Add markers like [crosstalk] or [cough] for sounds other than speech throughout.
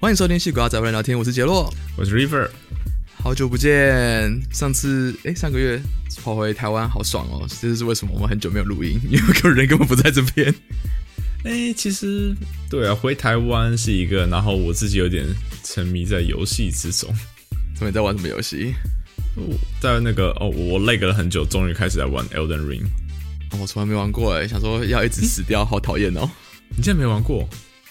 欢迎收听《戏骨阿仔人聊天》，我是杰洛，我是 River，好久不见。上次哎，上个月跑回台湾，好爽哦！这是为什么？我们很久没有录音，[laughs] 因为个人根本不在这边。哎，其实对啊，回台湾是一个，然后我自己有点沉迷在游戏之中。你在玩什么游戏？在那个哦，我累了很久，终于开始在玩 Elden Ring。我从来没玩过哎，想说要一直死掉，好讨厌哦。你竟然没玩过？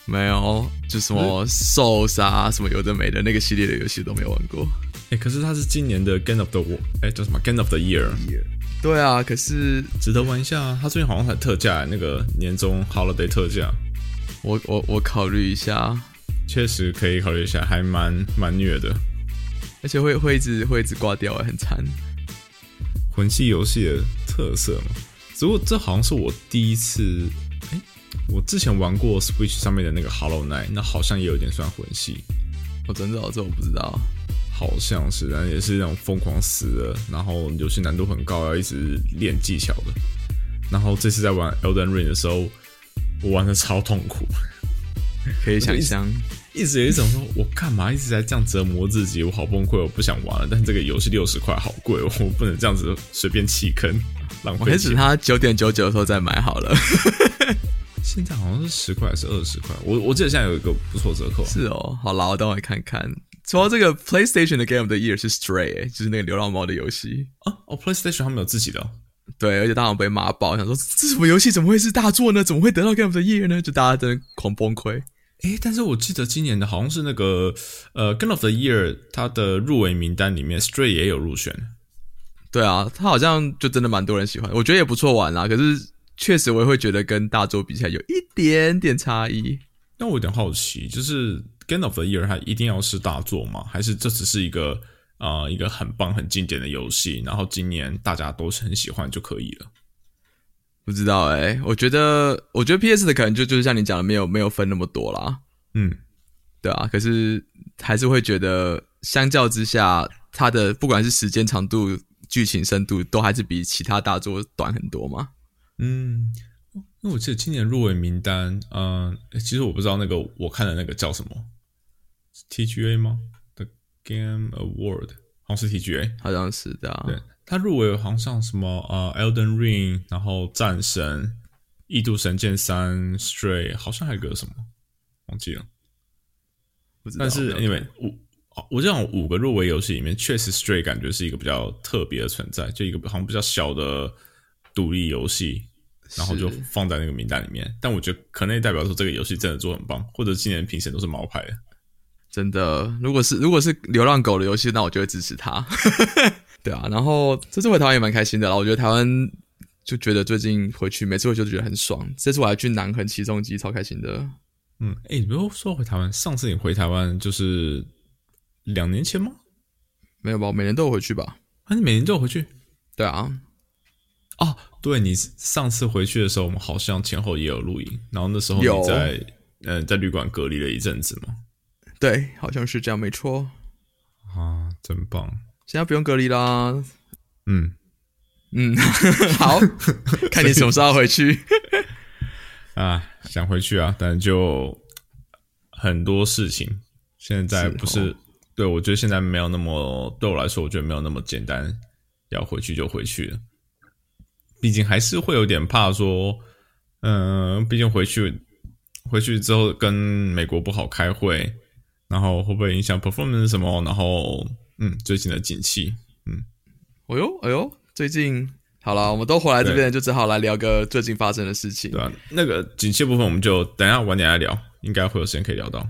没有，就什么兽杀什么有的没的那个系列的游戏都没有玩过。哎，可是它是今年的 Game of the War，哎叫什么 Game of the Year？对啊，可是值得玩一下。它最近好像才特价，那个年终 Holiday 特价。我我我考虑一下，确实可以考虑一下，还蛮蛮虐的，而且会会一直会一直挂掉，很惨。魂系游戏的特色嘛，只不过这好像是我第一次。我之前玩过 Switch 上面的那个 Hollow Knight，那好像也有点算魂系。我真的这我不知道，好像是，但也是那种疯狂死的，然后游戏难度很高，要一直练技巧的。然后这次在玩 Elden Ring 的时候，我玩的超痛苦，可以想象，一直有一种说，我干嘛一直在这样折磨自己？我好崩溃，我不想玩了。但这个游戏六十块，好贵，我不能这样子随便弃坑，浪费钱。等它九点九九的时候再买好了。现在好像是十块还是二十块？我我记得现在有一个不错折扣。是哦，好啦，我等会看看。说到这个 PlayStation 的 Game of the Year 是 Stray，就是那个流浪猫的游戏啊。哦，PlayStation 他们有自己的。对，而且大家被骂爆，想说这什么游戏怎么会是大作呢？怎么会得到 Game of the Year 呢？就大家真的狂崩溃。诶，但是我记得今年的好像是那个呃 Game of the Year 它的入围名单里面 Stray 也有入选。对啊，它好像就真的蛮多人喜欢，我觉得也不错玩啦。可是。确实，我也会觉得跟大作比起来有一点点差异。那我有点好奇，就是《Game of the Year》它一定要是大作吗？还是这只是一个啊一个很棒、很经典的游戏？然后今年大家都是很喜欢就可以了？不知道哎，我觉得，我觉得 PS 的可能就就是像你讲的，没有没有分那么多啦。嗯，对啊。可是还是会觉得，相较之下，它的不管是时间长度、剧情深度，都还是比其他大作短很多嘛。嗯，那我记得今年入围名单，嗯，其实我不知道那个我看的那个叫什么，TGA 吗？The Game Award 好像是 TGA，好像是的。对，他入围好像什么呃，Elden Ring，然后战神、异度神剑三、Stray，好像还有个什么忘记了。但是因为五，我这样五个入围游戏里面，确实 Stray 感觉是一个比较特别的存在，就一个好像比较小的独立游戏。然后就放在那个名单里面，但我觉得可能也代表说这个游戏真的做很棒，或者今年评审都是毛牌的。真的，如果是如果是流浪狗的游戏，那我就会支持他。[laughs] 对啊，然后这次回台湾也蛮开心的啦。我觉得台湾就觉得最近回去每次回去都觉得很爽。这次我还去南横起重机，超开心的。嗯，哎，你不要说回台湾，上次你回台湾就是两年前吗？没有吧？每年都有回去吧？啊，你每年都有回去？对啊。哦，对你上次回去的时候，我们好像前后也有录音，然后那时候你在嗯在旅馆隔离了一阵子嘛？对，好像是这样，没错。啊，真棒！现在不用隔离啦。嗯嗯，[laughs] 好，[laughs] 看你什么时候回去。啊，想回去啊，但就很多事情，现在不是对我觉得现在没有那么对我来说，我觉得没有那么简单，要回去就回去了。毕竟还是会有点怕说，嗯，毕竟回去回去之后跟美国不好开会，然后会不会影响 performance 什么？然后，嗯，最近的景气，嗯，哎呦，哎呦，最近好了，我们都回来这边，就只好来聊个最近发生的事情。对啊，那个景气部分我们就等下晚点来聊，应该会有时间可以聊到。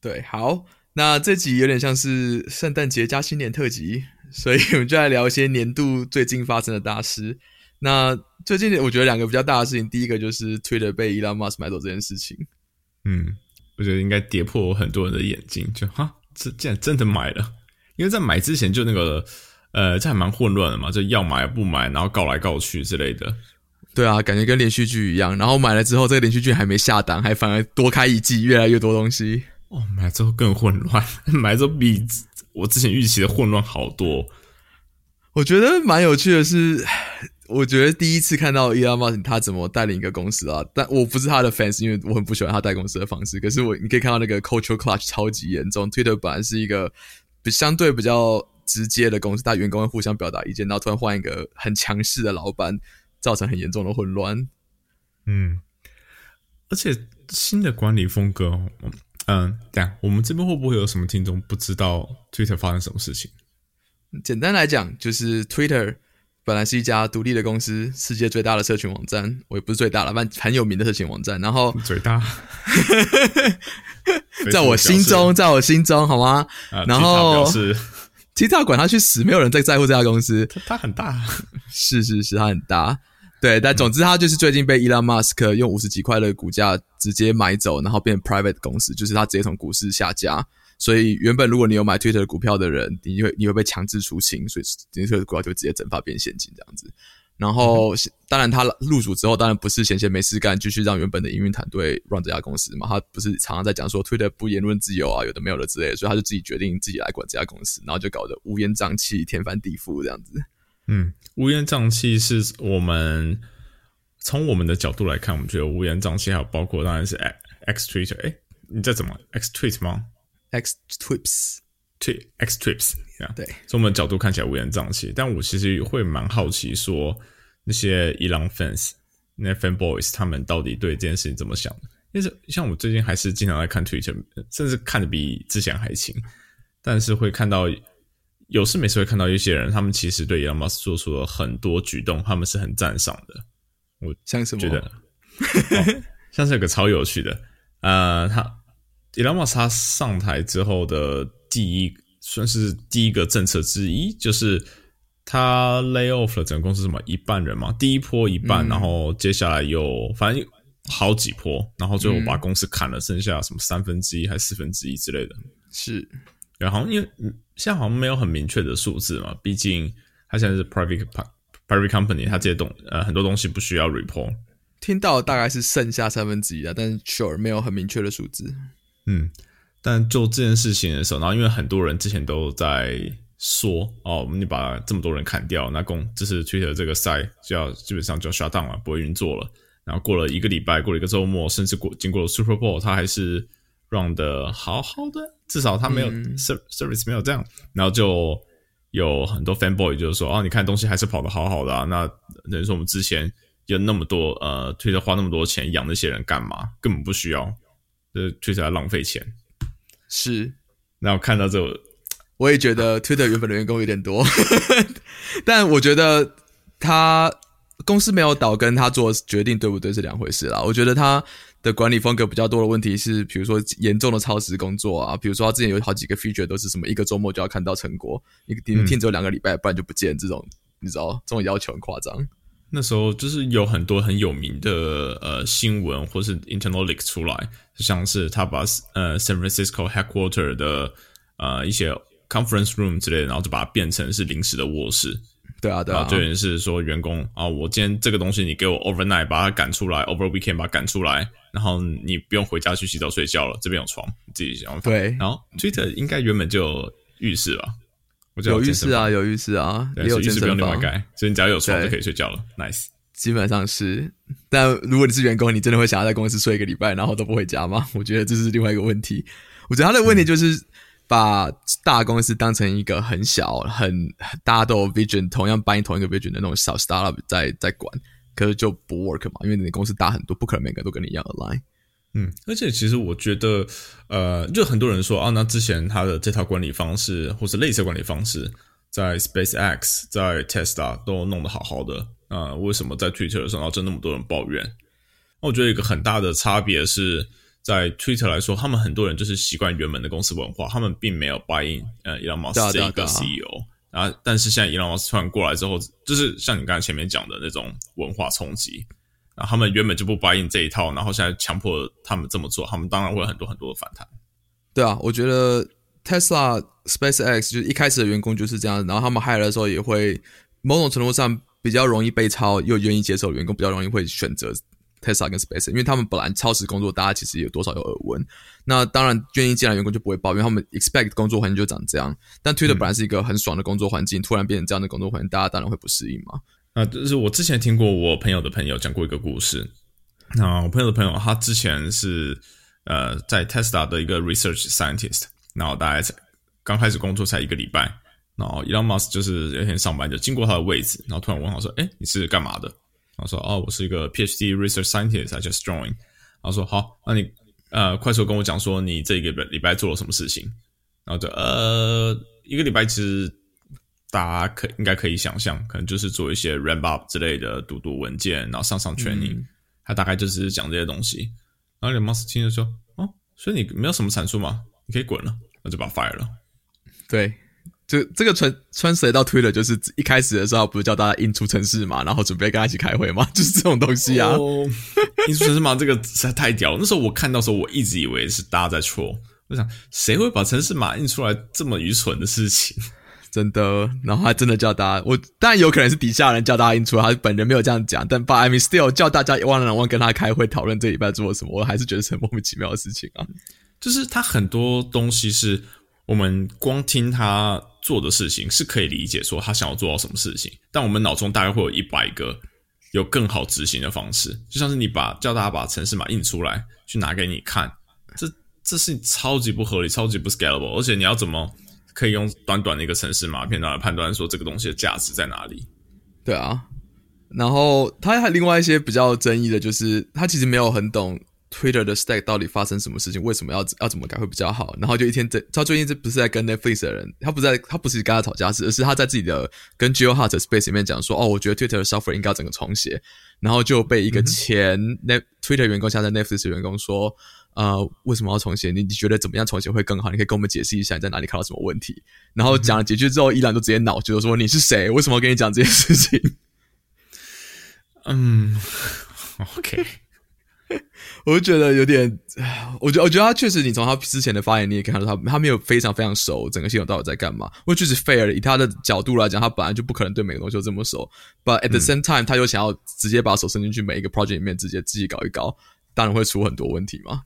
对，好，那这集有点像是圣诞节加新年特辑，所以我们就来聊一些年度最近发生的大事。那最近我觉得两个比较大的事情，第一个就是 Twitter 被 Elon Musk 买走这件事情。嗯，我觉得应该跌破很多人的眼睛，就哈，这竟然真的买了。因为在买之前就那个，呃，这还蛮混乱的嘛，就要买不买，然后告来告去之类的。对啊，感觉跟连续剧一样。然后买了之后，这个连续剧还没下档，还反而多开一季，越来越多东西。哦，买之后更混乱，[laughs] 买之后比我之前预期的混乱好多。我觉得蛮有趣的是，我觉得第一次看到 Elon Musk 他怎么带领一个公司啊，但我不是他的 fans，因为我很不喜欢他带公司的方式。可是我你可以看到那个 cultural clash 超级严重，Twitter 本来是一个比相对比较直接的公司，大员工会互相表达意见，然后突然换一个很强势的老板，造成很严重的混乱。嗯，而且新的管理风格，嗯，等下我们这边会不会有什么听众不知道 Twitter 发生什么事情？简单来讲，就是 Twitter。本来是一家独立的公司，世界最大的社群网站，我也不是最大了，但很有名的社群网站。然后最大，[laughs] 在我心中，在我心中，好吗？然后是 TikTok 管他去死，没有人在在乎这家公司。它很大，是是是，它很大。对，但总之，它就是最近被 Elon Musk 用五十几块的股价直接买走，然后变 private 公司，就是他直接从股市下架。所以原本如果你有买 Twitter 的股票的人，你会你会被强制出清，所以 Twitter 的股票就直接整发变现金这样子。然后当然他入主之后，当然不是闲闲没事干，继续让原本的营运团队 run 这家公司嘛。他不是常常在讲说 Twitter 不言论自由啊，有的没有的之类的，所以他就自己决定自己来管这家公司，然后就搞得乌烟瘴气、天翻地覆这样子。嗯，乌烟瘴气是我们从我们的角度来看，我们觉得乌烟瘴气，还有包括当然是 X Twitter，哎，你在怎么 X Tweet 吗？X Twips，T X Trips，对，从我们角度看起来乌烟瘴气，但我其实会蛮好奇，说那些伊朗 fans，那些 fan boys，他们到底对这件事情怎么想的？因为像我最近还是经常在看 Twitter，甚至看的比之前还勤，但是会看到有事没事会看到一些人，他们其实对 Elon Musk 做出了很多举动，他们是很赞赏的。我像什么？觉得像是有个超有趣的，呃，他。Elon Musk 他上台之后的第一算是第一个政策之一，就是他 lay off 了整个公司什么一半人嘛，第一波一半，然后接下来有反正好几波，然后最后把公司砍了，剩下什么三分之一还是四分之一之类的。是，然后因为现在好像没有很明确的数字嘛，毕竟他现在是 private private company，他这些东呃很多东西不需要 report。听到大概是剩下三分之一啊，但是 sure 没有很明确的数字。嗯，但做这件事情的时候，然后因为很多人之前都在说哦，你把这么多人砍掉，那公就是 Twitter 这个赛就要基本上就要 shut down 了，不会运作了。然后过了一个礼拜，过了一个周末，甚至过经过了 Super Bowl，它还是 run 的好好的，至少它没有 service 没有这样。然后就有很多 fanboy 就是说，哦，你看东西还是跑的好好的啊。那等于说我们之前有那么多呃，Twitter 花那么多钱养那些人干嘛？根本不需要。呃，确实要浪费钱，是。那我看到这，我也觉得 Twitter 原本的员工有点多，[laughs] 但我觉得他公司没有倒，跟他做决定对不对是两回事啦。我觉得他的管理风格比较多的问题是，比如说严重的超时工作啊，比如说他之前有好几个 feature 都是什么一个周末就要看到成果，一个 team 只有两个礼拜，不然就不见，这种你知道，这种要求很夸张。那时候就是有很多很有名的呃新闻或是 internal leak 出来，像是他把呃 San Francisco headquarter 的呃一些 conference room 之类的，然后就把它变成是临时的卧室。对啊，对啊，就于是说员工啊，我今天这个东西你给我 overnight 把它赶出来，over weekend 把它赶出来，然后你不用回家去洗澡睡觉了，这边有床，你自己想。对，然后 Twitter 应该原本就有浴室吧。有浴室啊，有浴室啊，也有浴室不用另外盖，所以你只要有床就可以睡觉了。Nice，基本上是。但如果你是员工，你真的会想要在公司睡一个礼拜，然后都不回家吗？[laughs] 我觉得这是另外一个问题。我觉得他的问题就是把大公司当成一个很小、很大家都有 vision，同样搬同一个 vision 的那种小 startup 在在管，可是就不 work 嘛，因为你的公司大很多，不可能每个都跟你一样的 line。嗯，而且其实我觉得，呃，就很多人说啊，那之前他的这套管理方式或是类似管理方式，在 SpaceX、在 Tesla 都弄得好好的，啊，为什么在 Twitter 上然后就那么多人抱怨？那我觉得一个很大的差别是在 Twitter 来说，他们很多人就是习惯原本的公司文化，他们并没有 buy in 呃 Elon Musk 这一个 CEO，啊，但是现在 Elon Musk 突然过来之后，就是像你刚才前面讲的那种文化冲击。然后他们原本就不答应这一套，然后现在强迫他们这么做，他们当然会有很多很多的反弹。对啊，我觉得 Tesla、SpaceX 就是一开始的员工就是这样，然后他们 hire 的时候也会某种程度上比较容易被超，又愿意接受员工比较容易会选择 Tesla 跟 SpaceX，因为他们本来超时工作，大家其实有多少有耳闻。那当然愿意进来员工就不会抱怨，他们 expect 工作环境就长这样。但 Twitter 本来是一个很爽的工作环境，突然变成这样的工作环境，大家当然会不适应嘛。那就是我之前听过我朋友的朋友讲过一个故事。那我朋友的朋友他之前是呃在 Tesla 的一个 research scientist，然后大概才刚开始工作才一个礼拜，然后 Elon Musk 就是有一天上班就经过他的位置，然后突然问他说：“哎，你是干嘛的？”然后说：“哦，我是一个 PhD research scientist，I just joined。”然后说：“好，那你呃快速跟我讲说你这个礼拜做了什么事情？”然后就呃一个礼拜其实大家可应该可以想象，可能就是做一些 ramp up 之类的，读读文件，然后上上 training。他大概就是讲这些东西。然后 Elon Musk 听着说：“哦，所以你没有什么产出吗？你可以滚了。”那就把 fire 了。对，就这个穿穿谁到推了，就是一开始的时候不是叫大家印出城市嘛，然后准备跟他一起开会嘛，[laughs] 就是这种东西啊。印出城市码 [laughs] 这个实在太屌了。那时候我看到时候，我一直以为是大家在戳。我想，谁会把城市码印出来这么愚蠢的事情？真的，然后还真的叫大家，我当然有可能是底下人叫大家印出来，他本人没有这样讲，但 But I mean still 叫大家 one on one 跟他开会讨论这礼拜做了什么，我还是觉得是很莫名其妙的事情啊。就是他很多东西是我们光听他做的事情是可以理解，说他想要做到什么事情，但我们脑中大概会有一百个有更好执行的方式，就像是你把叫大家把城市码印出来去拿给你看，这这是超级不合理，超级不 scalable，而且你要怎么？可以用短短的一个城市码片来判断说这个东西的价值在哪里？对啊，然后他还另外一些比较争议的就是，他其实没有很懂 Twitter 的 Stack 到底发生什么事情，为什么要要怎么改会比较好。然后就一天在他最近这不是在跟 Netflix 的人，他不在他不是跟他吵架，是而是他在自己的跟 Geo Hart Space 里面讲说，哦，我觉得 Twitter 的 software 应该要整个重写，然后就被一个前 Net Twitter 员工，现在 Netflix 员工说。呃，为什么要重写？你你觉得怎么样重写会更好？你可以跟我们解释一下你在哪里看到什么问题。然后讲了几句之后，依然都直接恼，就是说你是谁？为什么要跟你讲这件事情？嗯，OK，我就觉得有点，我觉得我觉得他确实，你从他之前的发言你也看到他，他没有非常非常熟整个系统到底在干嘛。我确实 fair，以他的角度来讲，他本来就不可能对每个东西都这么熟。But at the same time，他又想要直接把手伸进去每一个 project 里面，直接自己搞一搞，当然会出很多问题嘛。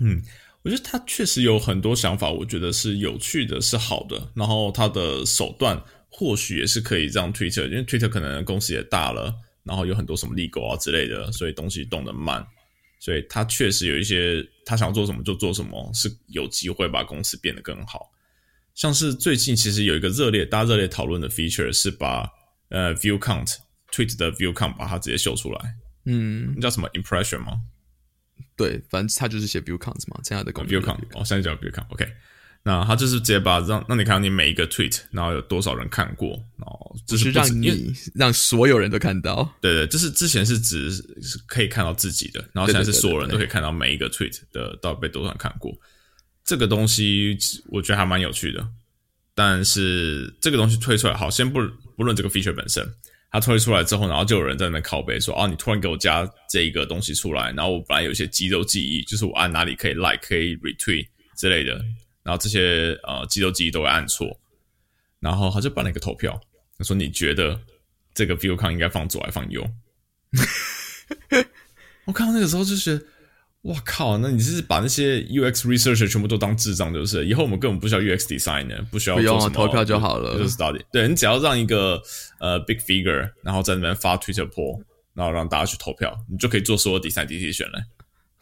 嗯，我觉得他确实有很多想法，我觉得是有趣的，是好的。然后他的手段或许也是可以让 Twitter，因为 Twitter 可能公司也大了，然后有很多什么立狗啊之类的，所以东西动得慢。所以他确实有一些他想做什么就做什么，是有机会把公司变得更好。像是最近其实有一个热烈大家热烈讨论的 feature 是把呃 view count tweet 的 view count 把它直接秀出来，嗯，叫什么 impression 吗？对，反正他就是写 view counts 嘛，这样的功能。view count，哦，现在叫 view count，OK。那他就是直接把让让你看到你每一个 tweet，然后有多少人看过，然后这是让你让所有人都看到。对对，就是之前是只是可以看到自己的，然后现在是所有人都可以看到每一个 tweet 的到底被多少人看过。这个东西我觉得还蛮有趣的，但是这个东西推出来，好，先不不论这个 feature 本身。他推出来之后，然后就有人在那边拷贝说：“哦，你突然给我加这一个东西出来，然后我本来有一些肌肉记忆，就是我按哪里可以 like 可以 retweet 之类的，然后这些呃肌肉记忆都会按错，然后他就办了一个投票，他说你觉得这个 view count 应该放左还是放右？[laughs] 我看到那个时候就觉得。”哇靠！那你是把那些 UX researcher 全部都当智障，就是以后我们根本不需要 UX designer，不需要做什么投票就好了，就是 study。对你只要让一个呃 big figure，然后在那边发 Twitter poll，然后让大家去投票，你就可以做所有 design decision 了。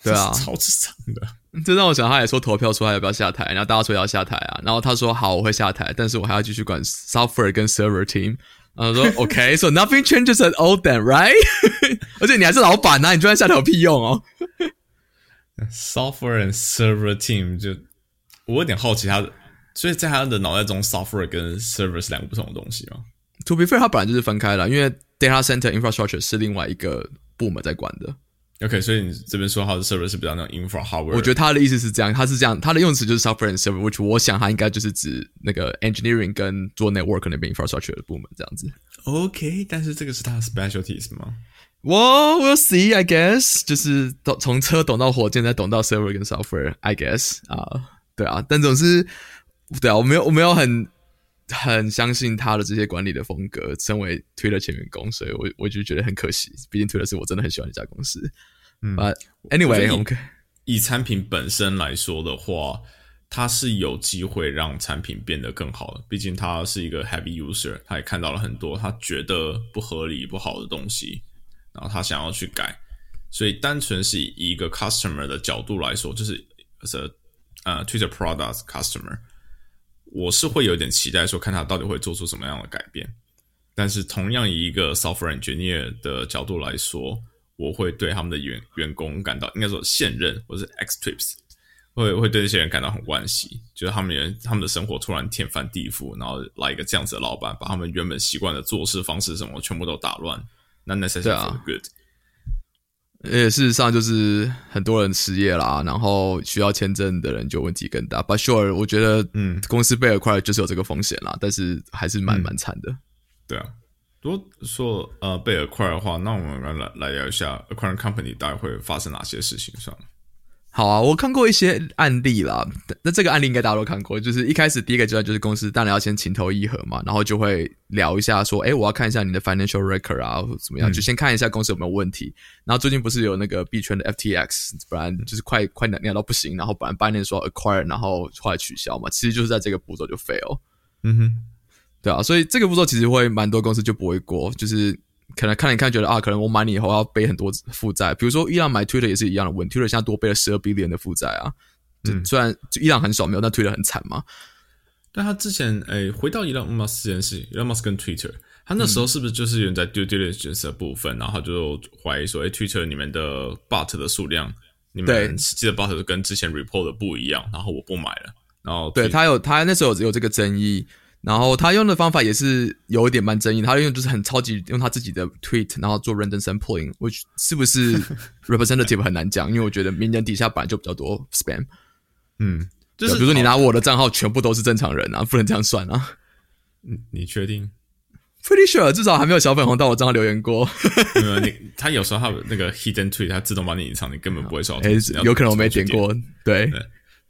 对啊，超智障的。这让我想，他也说投票出来要不要下台，然后大家说要下台啊，然后他说好，我会下台，但是我还要继续管 software 跟 server team。然后说 [laughs] OK，so nothing changes at all then，right？[laughs] 而且你还是老板呐，你就算下台有屁用哦。Software and server team 就我有点好奇他的，所以在他的脑袋中，software 跟 server 是两个不同的东西吗？To be fair，它本来就是分开了，因为 data center infrastructure 是另外一个部门在管的。OK，所以你这边说他的 server 是比较那种 infra hardware。我觉得他的意思是这样，他是这样，他的用词就是 software and server，which 我想他应该就是指那个 engineering 跟做 network 那边 infrastructure 的部门这样子。OK，但是这个是他的 specialties 吗？我 we'll see, I guess，就是懂从车懂到火箭，再懂到 server 跟 software，I guess 啊，对啊，但总是对啊，我没有我没有很很相信他的这些管理的风格。身为推了前员工，所以我我就觉得很可惜。毕竟推了是我真的很喜欢这家公司。嗯，But anyway，OK，以产品本身来说的话，他是有机会让产品变得更好的。毕竟他是一个 heavy user，他也看到了很多他觉得不合理、不好的东西，然后他想要去改。所以，单纯是以一个 customer 的角度来说，就是 as a 呃 Twitter product customer，我是会有点期待说，看他到底会做出什么样的改变。但是，同样以一个 software engineer 的角度来说，我会对他们的员员工感到，应该说现任或是 X trips，会会对这些人感到很惋惜，就是他们人他们的生活突然天翻地覆，然后来一个这样子的老板，把他们原本习惯的做事方式什么全部都打乱，那 necessary good。也事实上就是很多人失业啦，然后需要签证的人就问题更大。But sure，我觉得嗯，公司被 acquire 就是有这个风险啦，但是还是蛮蛮惨的。对啊，如果说呃被 acquire 的话，那我们来来聊一下 acquire company 大概会发生哪些事情上。好啊，我看过一些案例啦。那这个案例应该大家都看过，就是一开始第一个阶段就是公司当然要先情投意合嘛，然后就会聊一下说，哎，我要看一下你的 financial record 啊，怎么样，就先看一下公司有没有问题。然后最近不是有那个币圈的 FTX，不然就是快快聊到不行，然后本来半年说 acquire，然后后来取消嘛，其实就是在这个步骤就 fail。嗯哼，对啊，所以这个步骤其实会蛮多公司就不会过，就是。可能看一看，觉得啊，可能我买你以后要背很多负债。比如说伊朗买 Twitter 也是一样的问，Twitter 现在多背了十二 billion 的负债啊。嗯，虽然伊朗很少没有，但 Twitter 很惨嘛。但他之前诶，回到伊朗 Musk 这件事，伊朗 Musk 跟 Twitter，他那时候是不是就是有人在 due diligence 的部分，然后就怀疑说，诶 t w i t t e r 里面的 bot 的数量，你们实际的 bot 跟之前 report 的不一样，然后我不买了。然后对他有他那时候有有这个争议。然后他用的方法也是有一点蛮争议，他用就是很超级用他自己的 tweet，然后做 random sampling，which 是不是 [laughs] representative 很难讲，因为我觉得名人底下本来就比较多 spam，嗯，就是比如说你拿我的账号全部都是正常人啊，不能这样算啊。嗯，你确定？Pretty sure，至少还没有小粉红到我账号留言过。你他有时候他那个 hidden tweet，他自动帮你隐藏，你根本不会收到。[laughs] 有可能我没点过，对。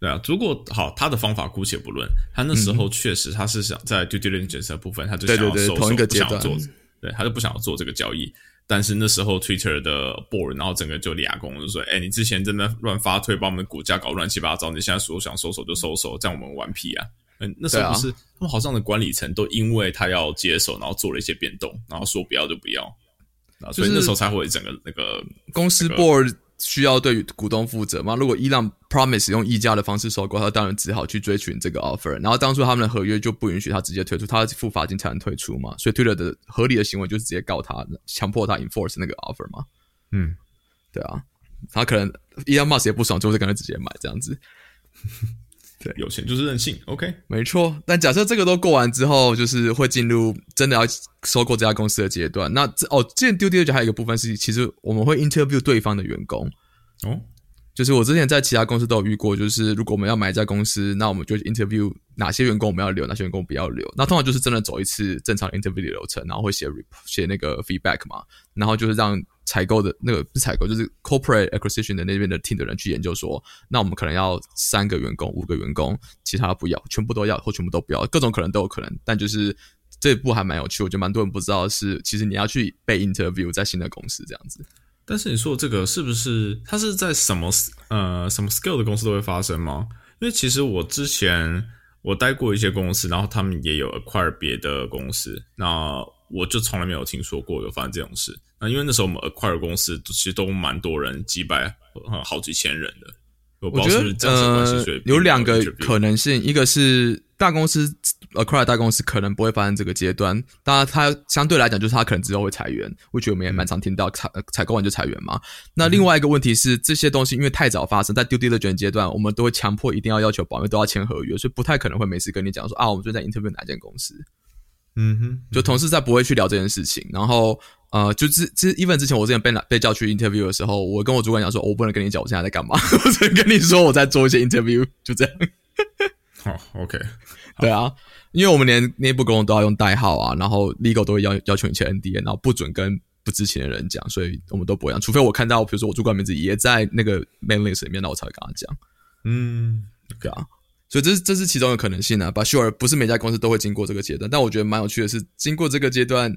对啊，如果好，他的方法姑且不论，他那时候确实他是想在 due diligence 部分，他就想要收手，不想要做，对，他就不想要做这个交易。但是那时候 Twitter 的 board，然后整个就俩工就说：“哎，你之前真的乱发推，把我们股价搞乱七八糟，你现在说想收手就收手，这样我们顽皮啊！”嗯，那时候不是他们好像的管理层都因为他要接手，然后做了一些变动，然后说不要就不要，所以那时候才会整个那个公司 board。需要对股东负责吗？如果伊朗 promise 用溢价的方式收购，他当然只好去追寻这个 offer。然后当初他们的合约就不允许他直接退出，他要付罚金才能退出嘛。所以 Twitter 的合理的行为就是直接告他，强迫他 enforce 那个 offer 嘛。嗯，对啊，他可能伊朗 Musk 也不爽，就是跟他直接买这样子。对，有钱就是任性，OK，没错。但假设这个都过完之后，就是会进入真的要收购这家公司的阶段。那这哦，之前丢丢就还有一个部分是，其实我们会 interview 对方的员工哦。就是我之前在其他公司都有遇过，就是如果我们要买一家公司，那我们就 interview 哪些员工我们要留，哪些员工不要留。那通常就是真的走一次正常 interview 的流程，然后会写写那个 feedback 嘛，然后就是让采购的那个不采购，就是 corporate acquisition 的那边的 team 的人去研究说，那我们可能要三个员工、五个员工，其他不要，全部都要或全部都不要，各种可能都有可能。但就是这一步还蛮有趣，我觉得蛮多人不知道是，其实你要去被 interview 在新的公司这样子。但是你说这个是不是它是在什么呃什么 scale 的公司都会发生吗？因为其实我之前我待过一些公司，然后他们也有 acquire 别的公司，那我就从来没有听说过有发生这种事。那因为那时候我们 acquire 公司其实都蛮多人，几百好几千人的。我觉得呃有两个可能性，一个是大公司 acquire 大公司可能不会发生这个阶段，当然它相对来讲就是它可能之后会裁员，我觉得我们也蛮常听到采采购完就裁员嘛。那另外一个问题是这些东西因为太早发生在丢丢的卷阶段，我们都会强迫一定要要求保密都要签合约，所以不太可能会每次跟你讲说啊，我们最近在 interview 哪间公司。嗯哼，就同事在不会去聊这件事情，然后呃，就之之 even 之前我之前被被叫去 interview 的时候，我跟我主管讲说，我不能跟你讲我现在在干嘛，[laughs] 我只能跟你说我在做一些 interview，就这样。[laughs] 好，OK，对啊，因为我们连内部沟通都要用代号啊，然后 legal 都会要要求你签 NDA，然后不准跟不知情的人讲，所以我们都不会讲，除非我看到比如说我主管名字也在那个 list 里面，那我才会跟他讲。嗯，对啊。所以这是这是其中的可能性啊。把 sure 不是每家公司都会经过这个阶段，但我觉得蛮有趣的是，经过这个阶段，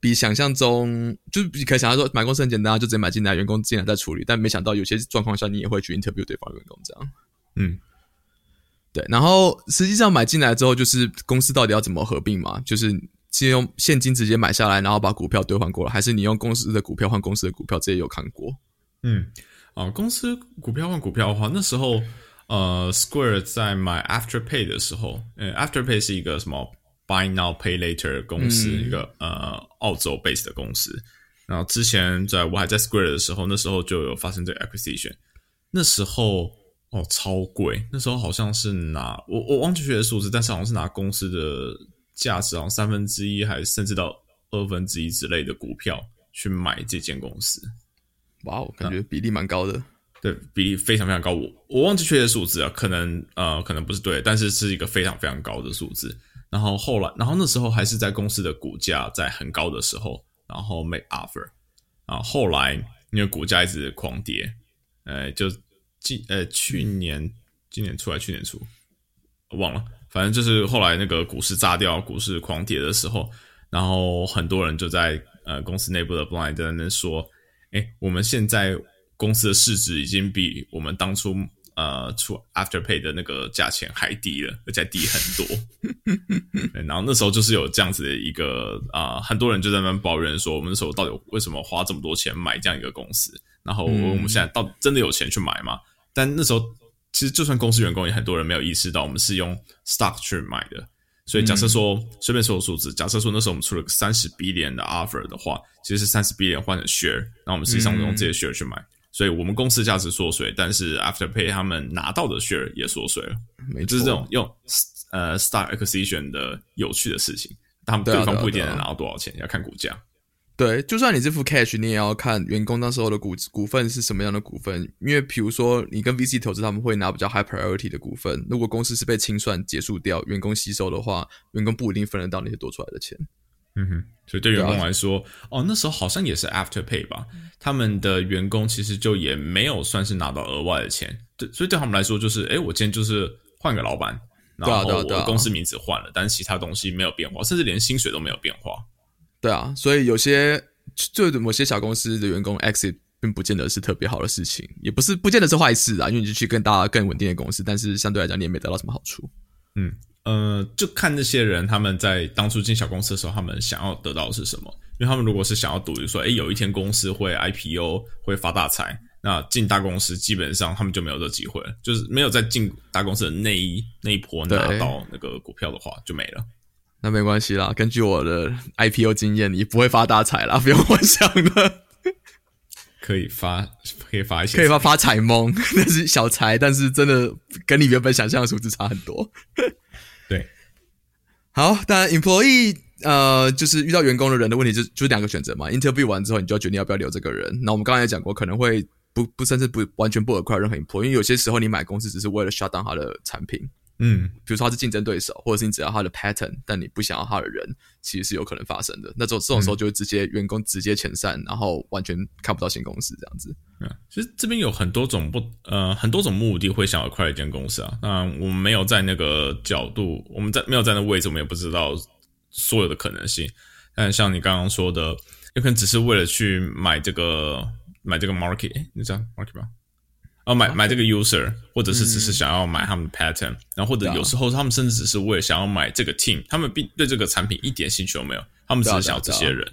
比想象中就是比可以想象说买公司很简单，就直接买进来，员工进来再处理。但没想到有些状况下，你也会去 interview 对方员工这样。嗯，对，然后实际上买进来之后，就是公司到底要怎么合并嘛？就是先用现金直接买下来，然后把股票兑换过来，还是你用公司的股票换公司的股票？这也有看过。嗯，啊，公司股票换股票的话，那时候呃，Square 在买 Afterpay 的时候，呃，Afterpay 是一个什么 Buy Now Pay Later 公司，一个呃澳洲 base 的公司。然后之前在我还在 Square 的时候，那时候就有发生这个 acquisition，那时候。哦，超贵！那时候好像是拿我我忘记确切数字，但是好像是拿公司的价值，好像三分之一，还是甚至到二分之一之类的股票去买这间公司。哇，我感觉比例蛮高的。对，比例非常非常高。我我忘记确切数字啊，可能呃可能不是对，但是是一个非常非常高的数字。然后后来，然后那时候还是在公司的股价在很高的时候，然后 make offer 啊。后来因为股价一直狂跌，呃就。今呃，去年、今年出来，去年出，忘了，反正就是后来那个股市炸掉，股市狂跌的时候，然后很多人就在呃公司内部的 blind 在那说，哎，我们现在公司的市值已经比我们当初呃出 Afterpay 的那个价钱还低了，而且低很多。[laughs] 然后那时候就是有这样子的一个啊，很多人就在那边抱怨说，我们那时候到底为什么花这么多钱买这样一个公司？然后我们现在到真的有钱去买吗？但那时候，其实就算公司员工，也很多人没有意识到我们是用 stock 去买的。所以假设说，随便说个数字，假设说那时候我们出了个三十 billion 的 offer 的话，其实是三十 billion 换成 share，那我们实际上用这些 share 去买。所以我们公司价值缩水，但是 Afterpay 他们拿到的 share 也缩水了。就是这种用呃 stock acquisition 的有趣的事情，他们对方不一定能拿到多少钱，要看股价。对，就算你这副 cash，你也要看员工那时候的股股份是什么样的股份。因为比如说，你跟 VC 投资，他们会拿比较 high priority 的股份。如果公司是被清算结束掉，员工吸收的话，员工不一定分得到那些多出来的钱。嗯哼，所以对员工来说，哦，那时候好像也是 after pay 吧，他们的员工其实就也没有算是拿到额外的钱。对，所以对他们来说，就是哎，我今天就是换个老板，然后我公司名字换了，但是其他东西没有变化，甚至连薪水都没有变化。对啊，所以有些就某些小公司的员工 exit 并不见得是特别好的事情，也不是不见得是坏事啊，因为你就去更大更稳定的公司，但是相对来讲你也没得到什么好处。嗯呃，就看那些人他们在当初进小公司的时候，他们想要得到的是什么？因为他们如果是想要赌，就说哎有一天公司会 IPO 会发大财，那进大公司基本上他们就没有这机会了，就是没有在进大公司的那一那一波拿到那个股票的话就没了。那没关系啦，根据我的 IPO 经验，你不会发大财啦，不用幻想的。可以发，可以发一些，可以发发财梦，[laughs] 那是小财，但是真的跟你原本想象的数字差很多。对，好，当然 employee 呃，就是遇到员工的人的问题，就就是两个选择嘛。Interview 完之后，你就要决定要不要留这个人。那我们刚才也讲过，可能会不不甚至不完全不耳快任何 employee，因为有些时候你买公司只是为了 shut down 它的产品。嗯，比如说他是竞争对手，或者是你只要他的 pattern，但你不想要他的人，其实是有可能发生的。那这种这种时候就会直接员工直接遣散，然后完全看不到新公司这样子。嗯，其实这边有很多种不呃很多种目的会想要快一间公司啊。那我们没有在那个角度，我们在没有在那位置，我们也不知道所有的可能性。但像你刚刚说的，有可能只是为了去买这个买这个 market，你知道 market 吗？哦，买买这个 user，或者是只是想要买他们的 pattern，然后或者有时候他们甚至只是为了想要买这个 team，他们并对这个产品一点兴趣都没有，他们只是想要这些人，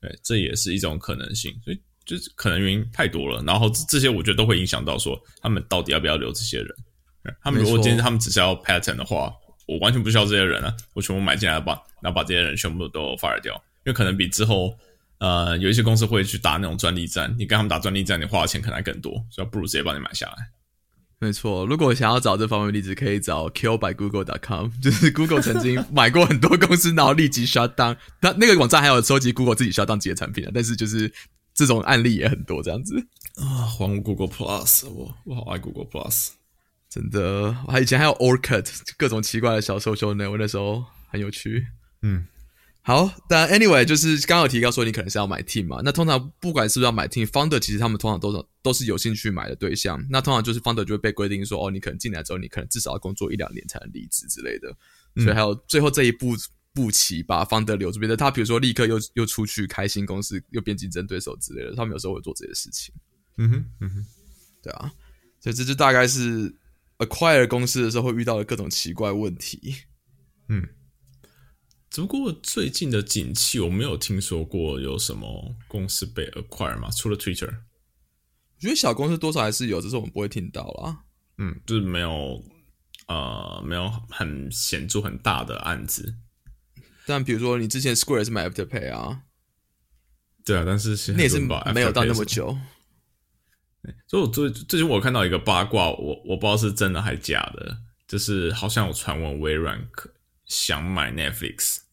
对，这也是一种可能性，所以就是可能原因太多了，然后这些我觉得都会影响到说他们到底要不要留这些人，他们如果今天他们只是要 pattern 的话，我完全不需要这些人啊，我全部买进来把，然后把这些人全部都 fire 掉，因为可能比之后。呃，有一些公司会去打那种专利战，你跟他们打专利战，你花的钱可能还更多，所以不如直接帮你买下来。没错，如果想要找这方面例子，可以找 killbygoogle.com，[laughs] 就是 Google 曾经买过很多公司，然后立即 shut down。那那个网站还有收集 Google 自己 shut down 自己的产品啊，但是就是这种案例也很多，这样子啊，还我 Google Plus，我我好爱 Google Plus，真的，还以前还有 Orkut，各种奇怪的小 social network，那时候很有趣，嗯。好，但 anyway 就是刚刚有提到说你可能是要买 team 嘛，那通常不管是不是要买 team，founder 其实他们通常都是都是有兴趣买的对象。那通常就是 founder 就会被规定说，哦，你可能进来之后，你可能至少要工作一两年才能离职之类的。所以还有最后这一步步棋把 founder 留住，别的他比如说立刻又又出去开新公司，又变竞争对手之类的，他们有时候会做这些事情。嗯哼，嗯哼，对啊，所以这就大概是 acquire 公司的时候会遇到的各种奇怪问题。嗯，只不过最近的景气我没有听说过有什么公司被 acquire 嘛，除了 Twitter。我觉得小公司多少还是有，只是我们不会听到啦。嗯，就是没有呃没有很显著很大的案子。但比如说你之前 Square 是买 Afterpay 啊，对啊，但是那也是没有到那么久。所以，我最最近我看到一个八卦，我我不知道是真的还假的，就是好像有传闻微软想买 Netflix。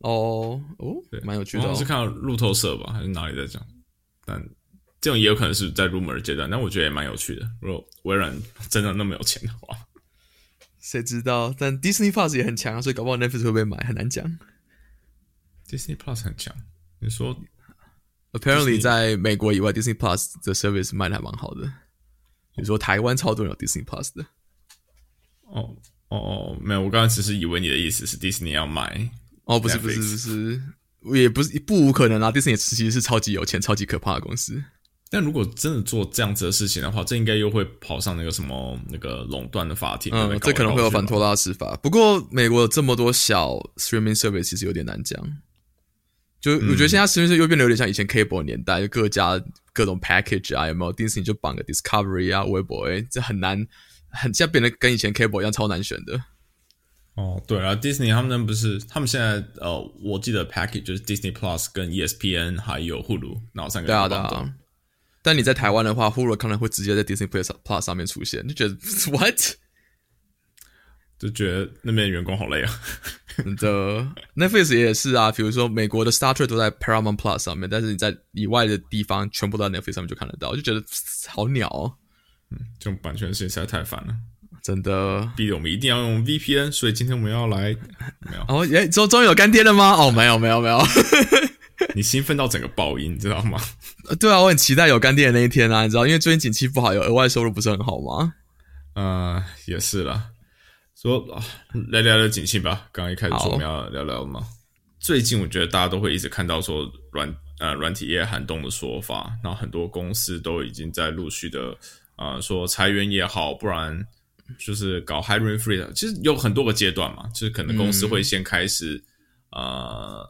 哦哦，对，蛮有趣的。我是看到路透社吧，还是哪里在讲？但这种也有可能是在 rumor 阶段，但我觉得也蛮有趣的。如果微软真的那么有钱的话。谁知道？但 Disney Plus 也很强，所以搞不好 Netflix 会不会买很难讲。Disney Plus 很强，你说？Apparently，在美国以外，Disney Plus 的 service 卖的还蛮好的。你说台湾超多人有 Disney Plus 的？哦哦哦，没有，我刚刚只是以为你的意思是 Disney 要买。哦，不是不是不是，也不是不无可能啊。Disney 其实是超级有钱、超级可怕的公司。但如果真的做这样子的事情的话，这应该又会跑上那个什么那个垄断的法庭。嗯，这可能会有反托拉斯法。不过美国有这么多小 streaming service，其实有点难讲。就我觉得现在 streaming 又变得有点像以前 cable 年代，就各家各种 package 啊，有没有？Disney 就绑个 Discovery 啊、微博，哎，这很难，很现在变得跟以前 cable 一样超难选的。哦，对啊，Disney 他们那不是他们现在呃，我记得 package 就是 Disney Plus 跟 ESPN 还有 Hulu，然后三个对啊对啊。但你在台湾的话，Hulu 可能会直接在 Disney Plus Plus 上面出现，就觉得 [laughs] What？就觉得那边员工好累啊。的 Netflix 也是啊，比如说美国的 Star Trek 都在 Paramount Plus 上面，但是你在以外的地方全部都在 Netflix 上面就看得到，就觉得 [sniffs] 好鸟。哦。嗯，这种版权事情实在太烦了，真的逼得我们一定要用 VPN。所以今天我们要来没有？哦，耶，终终于有干爹了吗？哦，没有，没有，没有。[laughs] 你兴奋到整个爆音，你知道吗？[laughs] 对啊，我很期待有干爹的那一天啊！你知道，因为最近景气不好，有额外收入不是很好吗？呃，也是啦。说来聊聊景气吧。刚刚一开始说我们要聊聊嘛。最近我觉得大家都会一直看到说软呃软体业寒冬的说法，然后很多公司都已经在陆续的呃说裁员也好，不然就是搞 hiring freeze。其实有很多个阶段嘛，就是可能公司会先开始呃。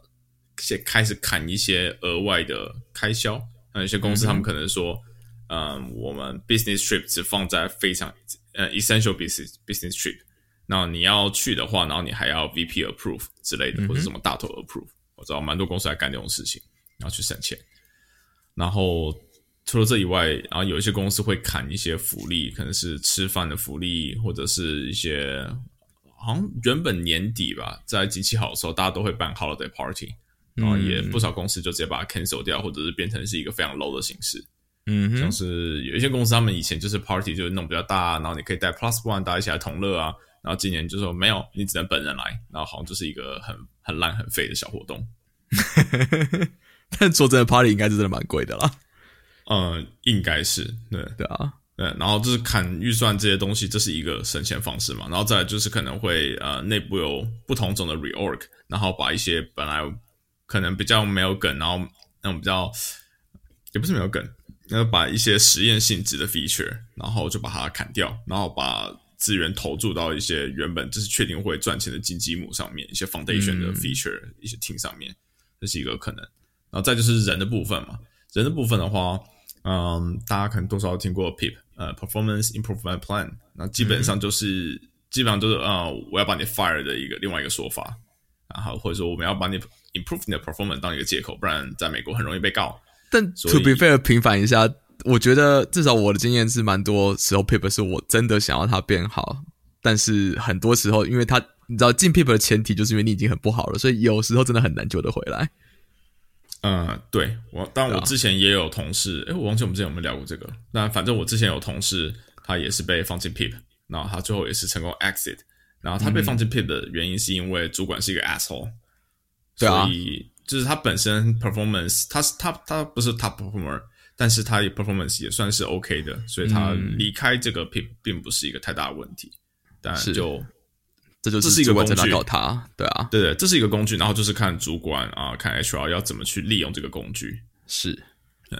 先开始砍一些额外的开销，那有些公司他们可能说，嗯，我们 business trip 只放在非常呃 essential business business trip，那你要去的话，然后你还要 VP approve 之类的，或者什么大头 approve，我知道蛮多公司在干这种事情，然后去省钱。然后除了这以外，然后有一些公司会砍一些福利，可能是吃饭的福利，或者是一些好像原本年底吧，在景气好的时候，大家都会办 holiday party。然后也不少公司就直接把它 cancel 掉，或者是变成是一个非常 low 的形式。嗯，像是有一些公司，他们以前就是 party 就是弄比较大，然后你可以带 plus one 大家一起来同乐啊。然后今年就说没有，你只能本人来，然后好像就是一个很很烂很废的小活动。[laughs] 但说真的，party 应该是真的蛮贵的啦。嗯，应该是对对啊，对。然后就是砍预算这些东西，这是一个省钱方式嘛。然后再来就是可能会呃内部有不同种的 reorg，然后把一些本来可能比较没有梗，然后那种比较也不是没有梗，然后把一些实验性质的 feature，然后就把它砍掉，然后把资源投注到一些原本就是确定会赚钱的金积木上面，一些 foundation 的 feature，一些 team 上面，这是一个可能。然后再就是人的部分嘛，人的部分的话，嗯，大家可能多少听过 PIP，呃，performance improvement plan，那基本上就是基本上就是呃，我要把你 fire 的一个另外一个说法。然后或者说我们要把你 improve 你的 performance 当一个借口，不然在美国很容易被告。但 to be fair 平反一下，我觉得至少我的经验是蛮多时候 paper 是我真的想要它变好，但是很多时候因为它你知道进 paper 的前提就是因为你已经很不好了，所以有时候真的很难救得回来。嗯，对我，但我之前也有同事，哎，我忘记我们之前有没有聊过这个。那反正我之前有同事，他也是被放进 paper，然后他最后也是成功 exit。然后他被放进 pip 的原因是因为主管是一个 asshole，所以就是他本身 performance，他是他他不是 top performer，但是他 performance 也算是 OK 的，所以他离开这个 pip 并不是一个太大的问题。但就这就这是一个工具，他对啊，对对，这是一个工具，然后就是看主管啊，看 HR 要怎么去利用这个工具。是，对。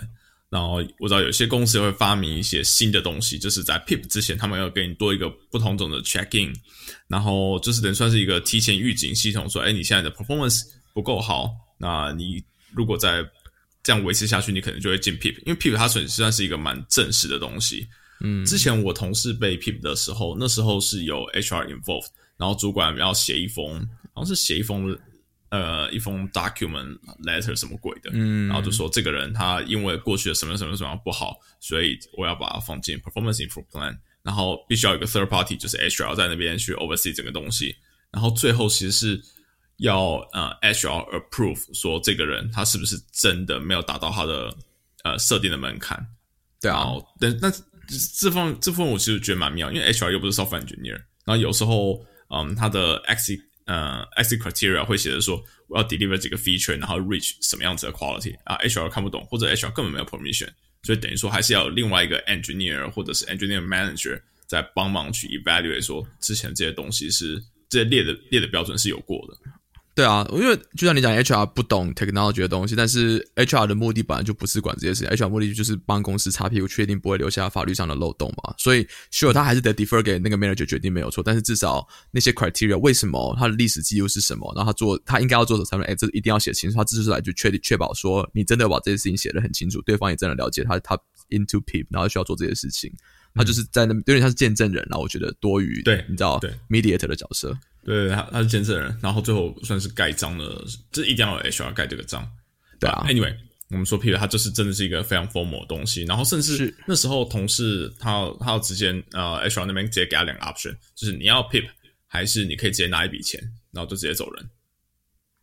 然后我知道有些公司会发明一些新的东西，就是在 Pip 之前，他们要给你多一个不同种的 check in，然后就是等于算是一个提前预警系统，说，哎，你现在的 performance 不够好，那你如果再这样维持下去，你可能就会进 Pip，因为 Pip 它算算是一个蛮正式的东西。嗯，之前我同事被 Pip 的时候，那时候是有 HR involved，然后主管要写一封，好像是写一封。呃，一封 document letter 什么鬼的，嗯，然后就说这个人他因为过去的什么什么什么不好，所以我要把它放进 performance improvement plan，然后必须要有个 third party，就是 HR 在那边去 oversee 整个东西，然后最后其实是要呃 HR approve 说这个人他是不是真的没有达到他的呃设定的门槛，对啊，但那这方这部分我其实觉得蛮妙，因为 HR 又不是 software engineer，然后有时候嗯它的 exit 呃 ex criteria 会写的说我要 deliver 这个 feature，然后 reach 什么样子的 quality 啊，HR 看不懂，或者 HR 根本没有 permission，所以等于说还是要有另外一个 engineer 或者是 engineer manager 在帮忙去 evaluate 说之前这些东西是这些列的列的标准是有过的。对啊，因为就像你讲，HR 不懂 technology 的东西，但是 HR 的目的本来就不是管这些事情，HR 目的就是帮公司擦屁股，确定不会留下法律上的漏洞嘛。所以，sure 他还是得 defer 给那个 manager 决定没有错，但是至少那些 criteria 为什么他的历史记录是什么，然后他做他应该要做的才能，哎，这一定要写清楚，他这是来就确定确保说你真的把这些事情写得很清楚，对方也真的了解他他 into peep，然后需要做这些事情，他就是在那有点像是见证人然后我觉得多余，对，你知道，对 mediator 的角色。对，他他是见证人，然后最后算是盖章的，这一定要有 HR 盖这个章。对啊，Anyway，我们说 Peter 他就是真的是一个非常 formal 的东西，然后甚至那时候同事他他要直接呃 HR 那边直接给他两个 option，就是你要 Pip 还是你可以直接拿一笔钱，然后就直接走人。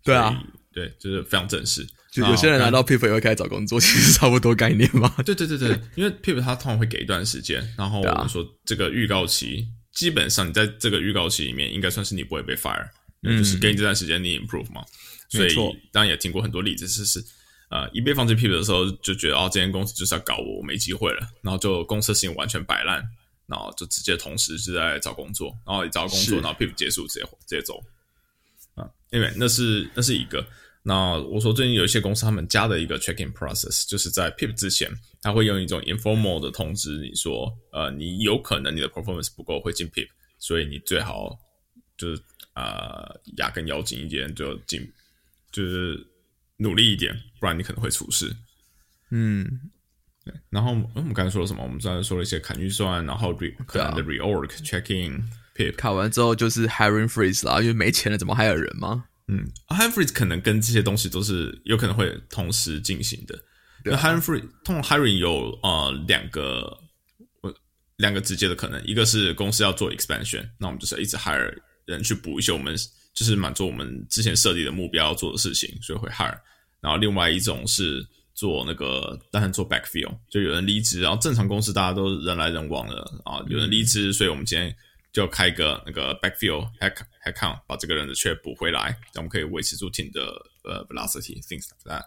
对啊，对，就是非常正式。就有些人拿到 Pip 也会开始找工作，其实差不多概念嘛。对对对对，因为 Pip 他通常会给一段时间，然后我们说这个预告期。基本上你在这个预告期里面，应该算是你不会被 fire，就是给你这段时间你 improve 嘛。所以当然也听过很多例子，就是呃一被放进 P 的时候，就觉得哦，这间公司就是要搞我，我没机会了，然后就公司事情完全摆烂，然后就直接同时是在找工作，然后一找工作，然后 P 结束直接直接走。啊，因为那是那是一个。那我说最近有一些公司他们加的一个 checking process，就是在 PIP 之前，他会用一种 informal 的通知你说，呃，你有可能你的 performance 不够会进 PIP，所以你最好就是啊牙根咬紧一点，就进就是努力一点，不然你可能会出事。嗯，对。然后我们刚才说了什么？我们刚才说了一些砍预算，然后 re 可能的 reorg checking PIP，砍完之后就是 hiring freeze 啦，因为没钱了，怎么还有人吗？嗯，hiring freeze 可能跟这些东西都是有可能会同时进行的。那 hiring freeze 通常 hiring 有呃两个呃两个直接的可能，一个是公司要做 expansion，那我们就是一直 hire 人去补一些我们就是满足我们之前设立的目标要做的事情，所以会 hire。然后另外一种是做那个当然做 backfill，就有人离职，然后正常公司大家都人来人往的啊，有人离职，所以我们今天。就开个那个 backfill hack hack count，把这个人的缺补回来，这样我们可以维持住 team 的呃 velocity things like that。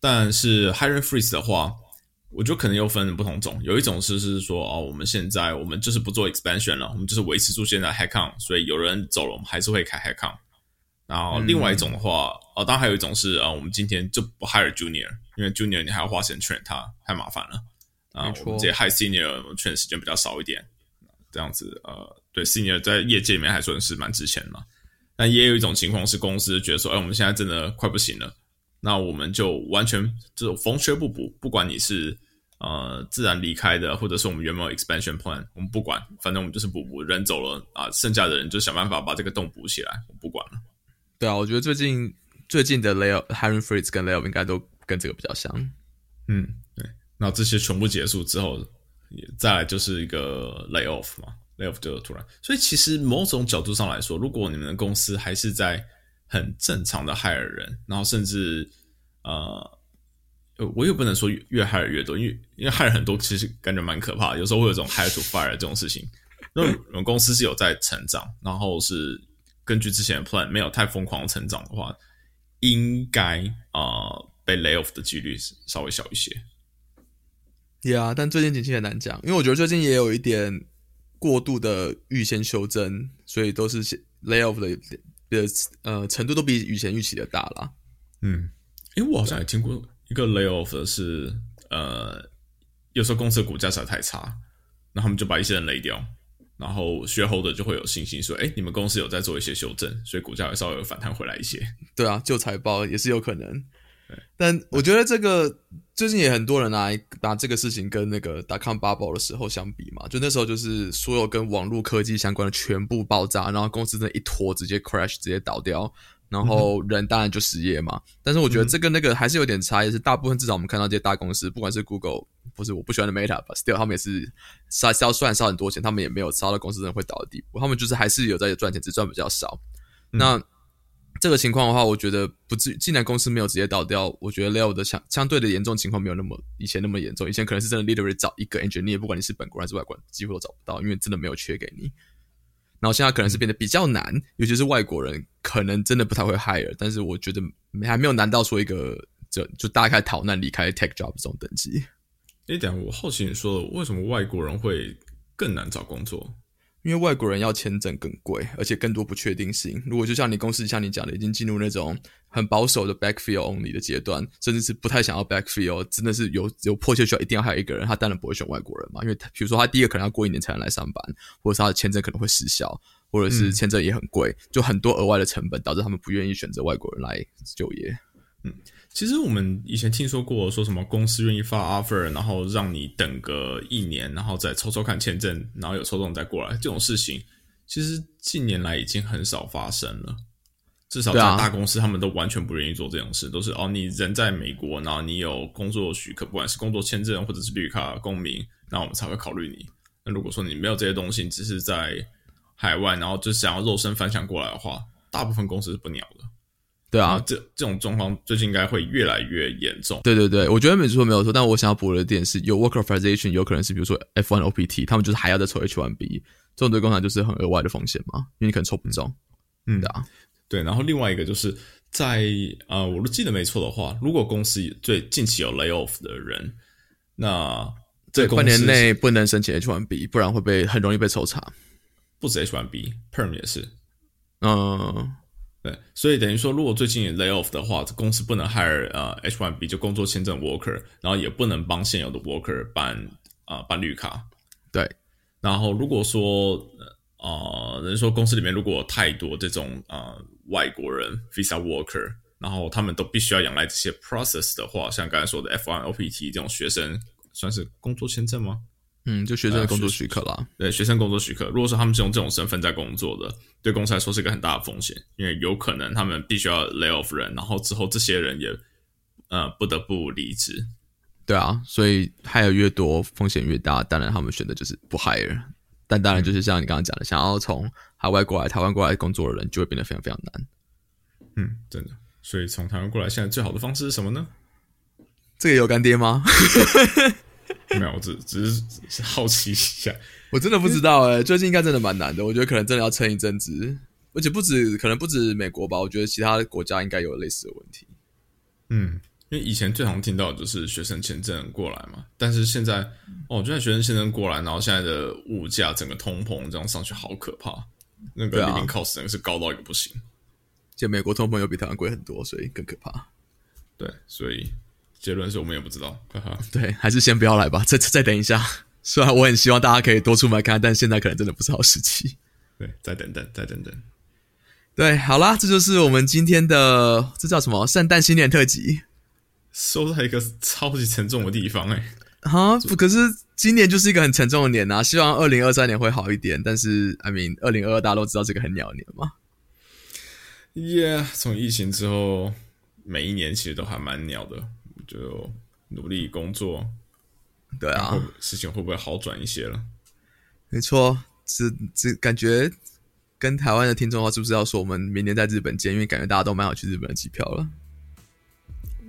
但是 hiring freeze 的话，我觉得可能又分不同种，有一种是是说哦，我们现在我们就是不做 expansion 了，我们就是维持住现在 hack count，所以有人走了，我们还是会开 hack count。然后另外一种的话，哦，当然还有一种是啊，我们今天就不 hire junior，因为 junior 你还要花钱 train 他，太麻烦了啊。我们这些 high senior train 时间比较少一点。这样子，呃，对，senior 在业界里面还算是蛮值钱嘛。但也有一种情况是，公司觉得说，哎，我们现在真的快不行了，那我们就完全这种逢缺不补，不管你是呃自然离开的，或者是我们原本 expansion plan，我们不管，反正我们就是补补，人走了啊，剩下的人就想办法把这个洞补起来，我不管了。对啊，我觉得最近最近的 layoff hiring freeze 跟 layoff 应该都跟这个比较像。嗯，对。那这些全部结束之后。再来就是一个 lay off 嘛，lay off 就突然，所以其实某种角度上来说，如果你们的公司还是在很正常的害人，然后甚至呃，我又不能说越 hire 越多，因为因为害人很多其实感觉蛮可怕的，有时候会有这种 hire to fire 这种事情。那我们公司是有在成长，然后是根据之前的 plan 没有太疯狂成长的话，应该啊被 lay off 的几率是稍微小一些。Yeah，但最近景气很难讲，因为我觉得最近也有一点过度的预先修正，所以都是 layoff 的的呃程度都比以前预期的大啦。嗯，因为我好像也听过一个 layoff 是呃，有时候公司的股价实在太差，那他们就把一些人雷掉，然后 shareholder 就会有信心说，哎，你们公司有在做一些修正，所以股价会稍微反弹回来一些。对啊，旧财报也是有可能。但我觉得这个最近也很多人来拿这个事情跟那个 dot com bubble 的时候相比嘛，就那时候就是所有跟网络科技相关的全部爆炸，然后公司那一坨直接 crash 直接倒掉，然后人当然就失业嘛。但是我觉得这个那个还是有点差异，是大部分至少我们看到这些大公司，不管是 Google，不是我不喜欢的 Meta，still 他们也是烧烧虽然烧很多钱，他们也没有烧到公司真的会倒的地步，他们就是还是有在赚钱，只赚比较少。那这个情况的话，我觉得不至。既然公司没有直接倒掉，我觉得 Leo 的相相对的严重情况没有那么以前那么严重。以前可能是真的 literally 找一个 engineer，不管你是本国还是外国，几乎都找不到，因为真的没有缺给你。然后现在可能是变得比较难，尤其是外国人可能真的不太会 hire。但是我觉得还没有难到说一个就就大概逃难离开 tech job 这种等级。哎，等下我好奇你说为什么外国人会更难找工作？因为外国人要签证更贵，而且更多不确定性。如果就像你公司像你讲的，已经进入那种很保守的 backfill only 的阶段，甚至是不太想要 backfill，真的是有有迫切需要一定要还有一个人，他当然不会选外国人嘛。因为比如说他第一个可能要过一年才能来上班，或者是他的签证可能会失效，或者是签证也很贵，就很多额外的成本导致他们不愿意选择外国人来就业。嗯。其实我们以前听说过，说什么公司愿意发 offer，然后让你等个一年，然后再抽抽看签证，然后有抽中再过来，这种事情其实近年来已经很少发生了。至少在大公司，他们都完全不愿意做这种事，都是哦，你人在美国，然后你有工作许可，不管是工作签证或者是绿卡公民，那我们才会考虑你。那如果说你没有这些东西，只是在海外，然后就想要肉身翻墙过来的话，大部分公司是不鸟的。对啊，这这种状况最近应该会越来越严重。对对对，我觉得没错没有错，但我想要补的点是，有 work authorization 有可能是比如说 F1 OPT，他们就是还要再抽 H1B，这种对工厂就是很额外的风险嘛，因为你可能抽不中。嗯，对啊，对。然后另外一个就是在呃，我都记得没错的话，如果公司最近期有 lay off 的人，那在半年内不能申请 H1B，不然会被很容易被抽查。不止 H1B，Perm 也是。嗯。对，所以等于说，如果最近 lay off 的话，公司不能 hire 呃 H1B 就工作签证 worker，然后也不能帮现有的 worker 办啊办绿卡。对，然后如果说呃，人说公司里面如果太多这种呃外国人 visa worker，然后他们都必须要仰赖这些 process 的话，像刚才说的 F1 OPT 这种学生，算是工作签证吗？嗯，就学生的工作许可啦。对，学生工作许可。如果说他们是用这种身份在工作的，对公司来说是一个很大的风险，因为有可能他们必须要 lay off 人，然后之后这些人也呃不得不离职。对啊，所以 hire 越多，风险越大。当然，他们选的就是不 hire。但当然，就是像你刚刚讲的，想要从海外过来、台湾过来工作的人，就会变得非常非常难。嗯，真的。所以从台湾过来，现在最好的方式是什么呢？这个有干爹吗？[laughs] [laughs] 没有，我只只是好奇一下。[laughs] 我真的不知道哎，最近应该真的蛮难的。我觉得可能真的要撑一阵子，而且不止，可能不止美国吧。我觉得其他国家应该有类似的问题。嗯，因为以前最常听到的就是学生签证过来嘛，但是现在哦，就算学生签证过来，然后现在的物价整个通膨这样上去，好可怕。那个 living cost 真的是高到一个不行。且美国通膨又比台湾贵很多，所以更可怕。对，所以。结论是我们也不知道，[laughs] 对，还是先不要来吧，再再等一下。[laughs] 虽然我很希望大家可以多出门看，但现在可能真的不是好时机。对，再等等，再等等。对，好啦，这就是我们今天的这叫什么圣诞新年特辑，收在一个超级沉重的地方哎。啊，不，可是今年就是一个很沉重的年呐。希望二零二三年会好一点，但是 I mean，二零二二大家都知道这个很鸟年嘛。Yeah，从疫情之后，每一年其实都还蛮鸟的。就努力工作，对啊，事情会不会好转一些了？没错，这这感觉跟台湾的听众的话，是不是要说我们明年在日本见？因为感觉大家都蛮好去日本的机票了。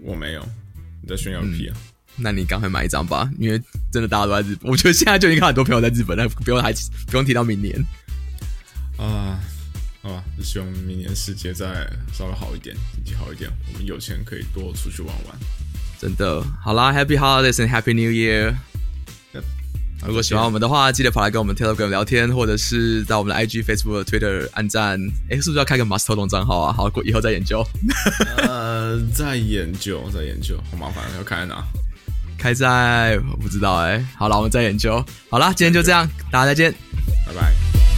我没有，你在炫耀屁啊？那你赶快买一张吧，因为真的大家都在日本。我觉得现在就已经看很多朋友在日本，但不用还不用提到明年啊。好吧，就希望明年世界再稍微好一点，经济好一点，我们有钱可以多出去玩玩。真的，好啦，Happy Holidays and Happy New Year！如果喜欢我们的话，记得跑来跟我们 Telegram 聊天，或者是在我们的 IG、Facebook、Twitter 按赞。哎，是不是要开个 Mastodon 账号啊？好，过以后再研究。[laughs] 呃，在研究，在研究，好麻烦，要开在哪？开在我不知道哎、好了，我们再研究。好啦，今天就这样，大家再见。拜拜。